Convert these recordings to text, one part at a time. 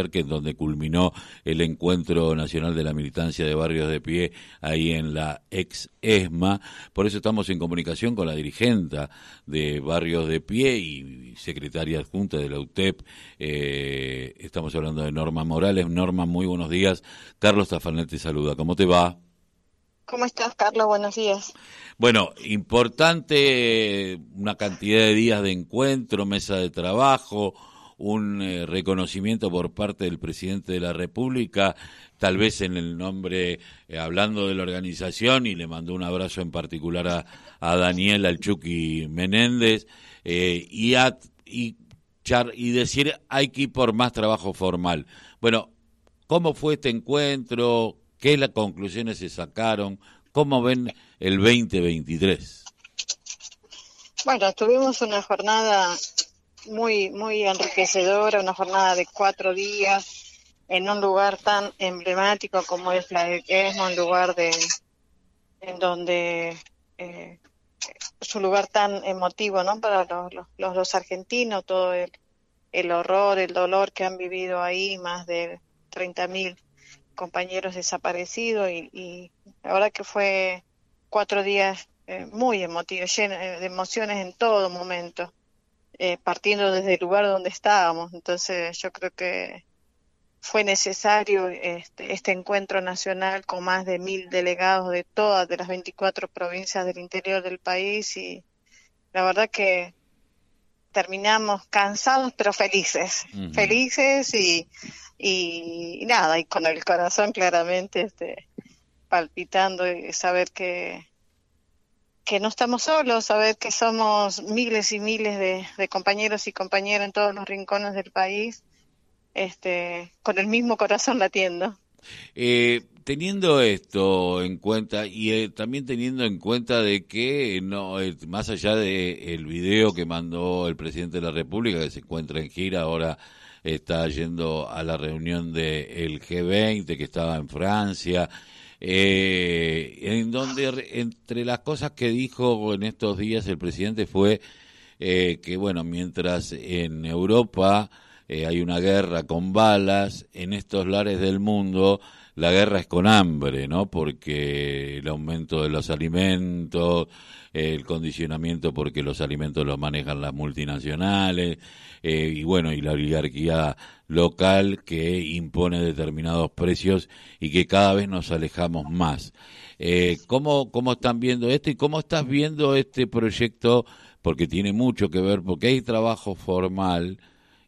es donde culminó el encuentro nacional de la militancia de barrios de pie ahí en la ex ESMA. Por eso estamos en comunicación con la dirigenta de barrios de pie y secretaria adjunta de la UTEP. Eh, estamos hablando de Norma Morales. Norma, muy buenos días. Carlos Tafanet te saluda. ¿Cómo te va? ¿Cómo estás, Carlos? Buenos días. Bueno, importante una cantidad de días de encuentro, mesa de trabajo, un eh, reconocimiento por parte del presidente de la República, tal vez en el nombre, eh, hablando de la organización, y le mandó un abrazo en particular a, a Daniel Alchuqui Menéndez, eh, y, y, y decir hay que ir por más trabajo formal. Bueno, ¿cómo fue este encuentro? ¿Qué las conclusiones se sacaron? ¿Cómo ven el 2023? Bueno, tuvimos una jornada muy, muy enriquecedora, una jornada de cuatro días en un lugar tan emblemático como es la de Esmo, un lugar de, en donde eh, es lugar tan emotivo ¿no? para los, los, los, argentinos, todo el, el, horror, el dolor que han vivido ahí, más de 30.000 compañeros desaparecidos y, y, la verdad que fue cuatro días eh, muy emotivos, llenos de emociones en todo momento eh, partiendo desde el lugar donde estábamos. Entonces yo creo que fue necesario este, este encuentro nacional con más de mil delegados de todas de las 24 provincias del interior del país y la verdad que terminamos cansados pero felices, felices y, y, nada, y con el corazón claramente este, palpitando y saber que, que no estamos solos, saber que somos miles y miles de, compañeros y compañeras en todos los rincones del país, este, con el mismo corazón latiendo. Eh, teniendo esto en cuenta y eh, también teniendo en cuenta de que no eh, más allá de el video que mandó el presidente de la República que se encuentra en gira ahora está yendo a la reunión del G20 que estaba en Francia eh, en donde entre las cosas que dijo en estos días el presidente fue eh, que, bueno, mientras en Europa eh, hay una guerra con balas, en estos lares del mundo la guerra es con hambre, ¿no? Porque el aumento de los alimentos, el condicionamiento porque los alimentos los manejan las multinacionales, eh, y bueno, y la oligarquía local que impone determinados precios y que cada vez nos alejamos más. Eh, ¿cómo, ¿Cómo están viendo esto y cómo estás viendo este proyecto? Porque tiene mucho que ver, porque hay trabajo formal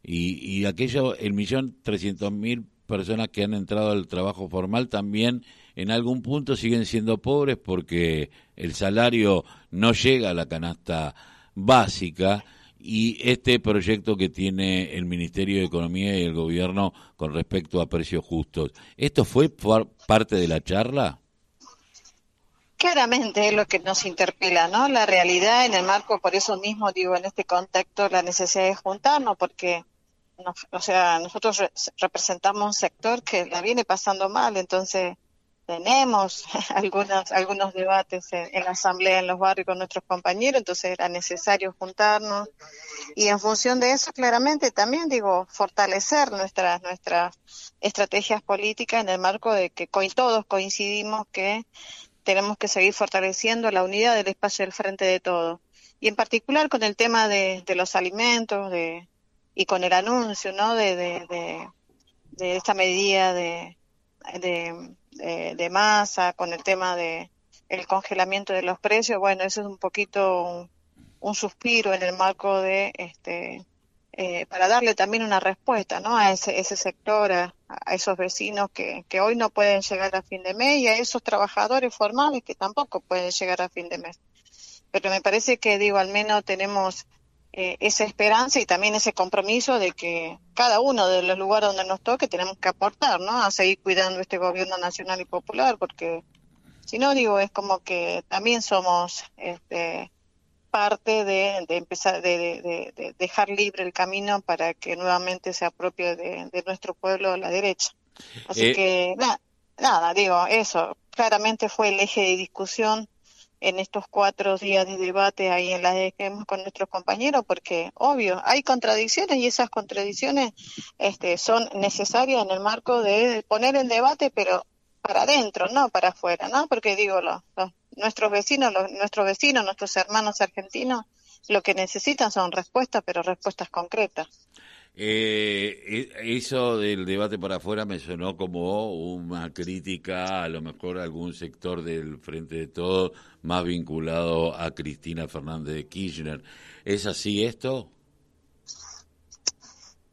y, y aquello, el millón trescientos mil personas que han entrado al trabajo formal también en algún punto siguen siendo pobres porque el salario no llega a la canasta básica y este proyecto que tiene el Ministerio de Economía y el Gobierno con respecto a precios justos. ¿Esto fue parte de la charla? Claramente es lo que nos interpela, ¿no? La realidad en el marco, por eso mismo digo en este contexto la necesidad de juntarnos, porque o sea, nosotros representamos un sector que la viene pasando mal, entonces tenemos algunos, algunos debates en, la asamblea, en los barrios con nuestros compañeros, entonces era necesario juntarnos. Y en función de eso claramente también digo fortalecer nuestras nuestras estrategias políticas en el marco de que todos coincidimos que tenemos que seguir fortaleciendo la unidad del espacio del frente de todos. Y en particular con el tema de los alimentos de y con el anuncio ¿no? de, de, de, esta medida de, de, masa, con el tema de el congelamiento de los precios, bueno, eso es un poquito un, suspiro en el marco de este eh, para darle también una respuesta ¿no? a ese, ese sector, a, esos vecinos que, que hoy no pueden llegar a fin de mes y a esos trabajadores formales que tampoco pueden llegar a fin de mes. Pero me parece que, digo, al menos tenemos eh, esa esperanza y también ese compromiso de que cada uno de los lugares donde nos toque tenemos que aportar, ¿no? A seguir cuidando este gobierno nacional y popular, porque si no, digo, es como que también somos este, parte de, empezar, de, dejar libre el camino para que nuevamente se apropie de, nuestro pueblo la derecha. Así eh, que, nada, digo, eso claramente fue el eje de discusión en estos cuatro días de debate ahí en la hemos con nuestros compañeros, porque obvio, hay contradicciones y esas contradicciones este, son necesarias en el marco de poner en debate, pero para adentro, no para afuera, ¿no? Porque digo, los, nuestros vecinos, los, nuestros vecinos, nuestros hermanos argentinos, lo que necesitan son respuestas, pero respuestas concretas. Eh, e, eso del debate para afuera me sonó como una crítica a lo mejor a algún sector del Frente de Todo más vinculado a Cristina Fernández de Kirchner. ¿Es así esto?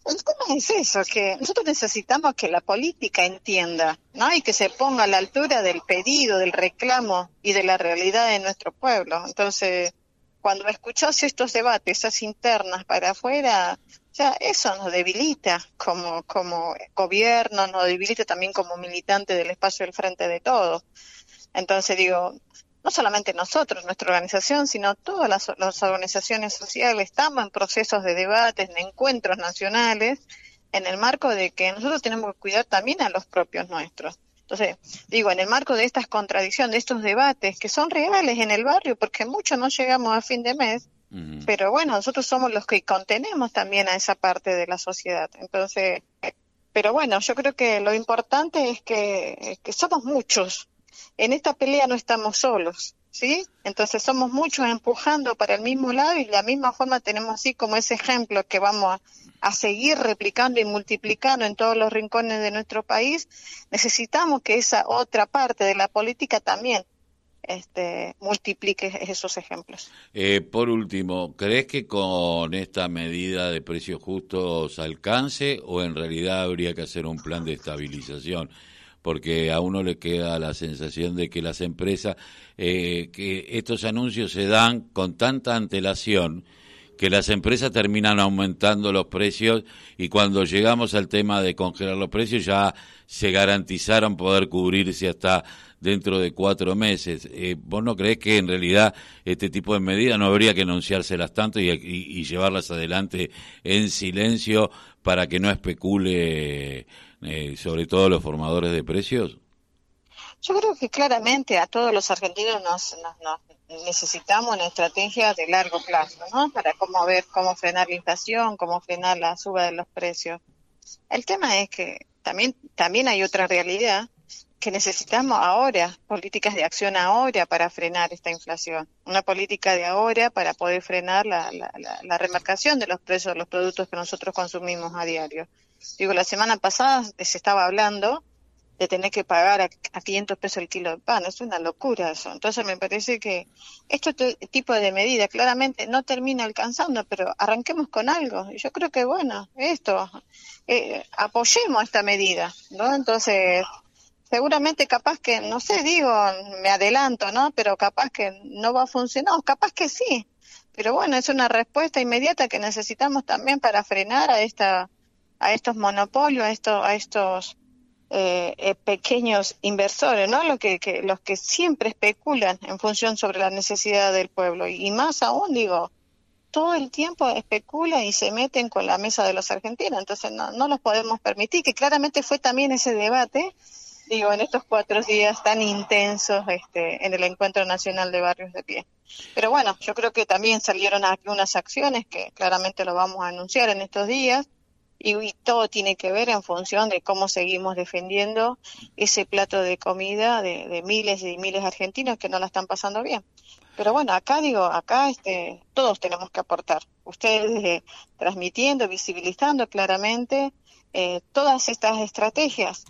El tema es eso, que nosotros necesitamos que la política entienda, ¿no? Y que se ponga a la altura del pedido, del reclamo y de la realidad de nuestro pueblo. Entonces, cuando escuchas estos debates, esas internas para afuera, ya eso nos debilita como, como gobierno, nos debilita también como militante del espacio del frente de todos. Entonces digo, no solamente nosotros, nuestra organización, sino todas las, organizaciones sociales estamos en procesos de debates, de encuentros nacionales, en el marco de que nosotros tenemos que cuidar también a los propios nuestros. Entonces, digo, en el marco de estas contradicciones, de estos debates que son reales en el barrio, porque muchos no llegamos a fin de mes, pero bueno, nosotros somos los que contenemos también a esa parte de la sociedad. Entonces, pero bueno, yo creo que lo importante es que, que somos muchos. En esta pelea no estamos solos, ¿sí? Entonces somos muchos empujando para el mismo lado y de la misma forma tenemos así como ese ejemplo que vamos a, a seguir replicando y multiplicando en todos los rincones de nuestro país, necesitamos que esa otra parte de la política también este, multiplique esos ejemplos. Eh, por último, ¿crees que con esta medida de precios justos alcance o en realidad habría que hacer un plan de estabilización? Porque a uno le queda la sensación de que las empresas, eh, que estos anuncios se dan con tanta antelación, que las empresas terminan aumentando los precios y cuando llegamos al tema de congelar los precios ya se garantizaron poder cubrirse hasta dentro de cuatro meses. Eh, ¿Vos no crees que en realidad este tipo de medidas no habría que anunciárselas tanto y, llevarlas adelante en silencio para que no especule eh, sobre todo los formadores de precios? Yo creo que claramente a todos los argentinos nos, necesitamos una estrategia de largo plazo, ¿no? Para cómo ver cómo frenar la inflación, cómo frenar la suba de los precios. El tema es que también también hay otra realidad que necesitamos ahora, políticas de acción ahora para frenar esta inflación, una política de ahora para poder frenar la, la, la remarcación de los precios de los productos que nosotros consumimos a diario. Digo, la semana pasada se estaba hablando de tener que pagar a, 500 pesos el kilo de pan. Es una locura eso. Entonces me parece que este tipo de medida claramente no termina alcanzando, pero arranquemos con algo. Yo creo que, bueno, esto, eh, apoyemos esta medida, ¿no? Entonces, seguramente capaz que, no sé, digo, me adelanto, ¿no? Pero capaz que no va a funcionar, capaz que sí. Pero bueno, es una respuesta inmediata que necesitamos también para frenar a esta a estos monopolios, a estos, a estos eh, eh, pequeños inversores, ¿no? Lo que, los que siempre especulan en función sobre la necesidad del pueblo. Y, más aún, digo, todo el tiempo especulan y se meten con la mesa de los argentinos. Entonces, no, no los podemos permitir, que claramente fue también ese debate, digo, en estos cuatro días tan intensos este, en el Encuentro Nacional de Barrios de Pie. Pero bueno, yo creo que también salieron algunas acciones que claramente lo vamos a anunciar en estos días y, todo tiene que ver en función de cómo seguimos defendiendo ese plato de comida de, miles y miles de argentinos que no la están pasando bien. Pero bueno, acá digo, acá este, todos tenemos que aportar. Ustedes eh, transmitiendo, visibilizando claramente eh, todas estas estrategias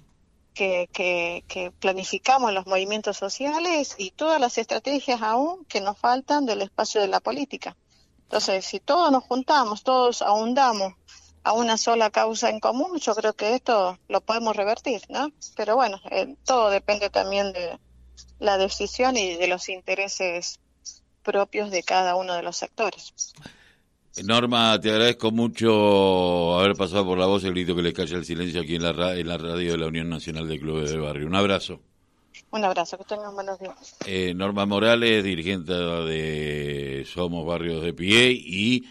que, que, que, planificamos los movimientos sociales y todas las estrategias aún que nos faltan del espacio de la política. Entonces, si todos nos juntamos, todos ahondamos a una sola causa en común, yo creo que esto lo podemos revertir, ¿no? Pero bueno, eh, todo depende también de la decisión y de los intereses propios de cada uno de los sectores. Norma, te agradezco mucho haber pasado por la voz el grito que le calla el silencio aquí en la, en la radio de la Unión Nacional de Clubes del Barrio. Un abrazo. Un abrazo, que tengan buenos días. Eh, Norma Morales, dirigente de Somos Barrios de Pie y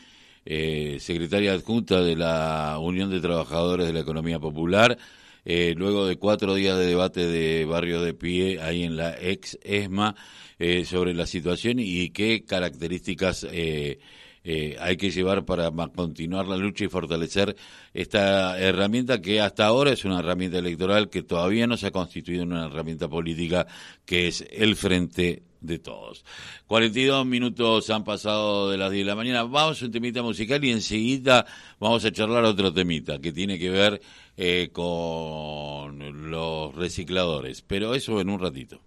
eh, secretaria adjunta de la Unión de Trabajadores de la Economía Popular. eh, luego de cuatro días de debate de Barrio de Pie, ahí en la ex ESMA, eh, sobre la situación y qué características eh, eh, hay que llevar para continuar la lucha y fortalecer esta herramienta que hasta ahora es una herramienta electoral que todavía no se ha constituido en una herramienta política que es el frente de todos. 42 minutos han pasado de las 10 de la mañana. Vamos a un temita musical y enseguida vamos a charlar otro temita que tiene que ver eh, con los recicladores. Pero eso en un ratito.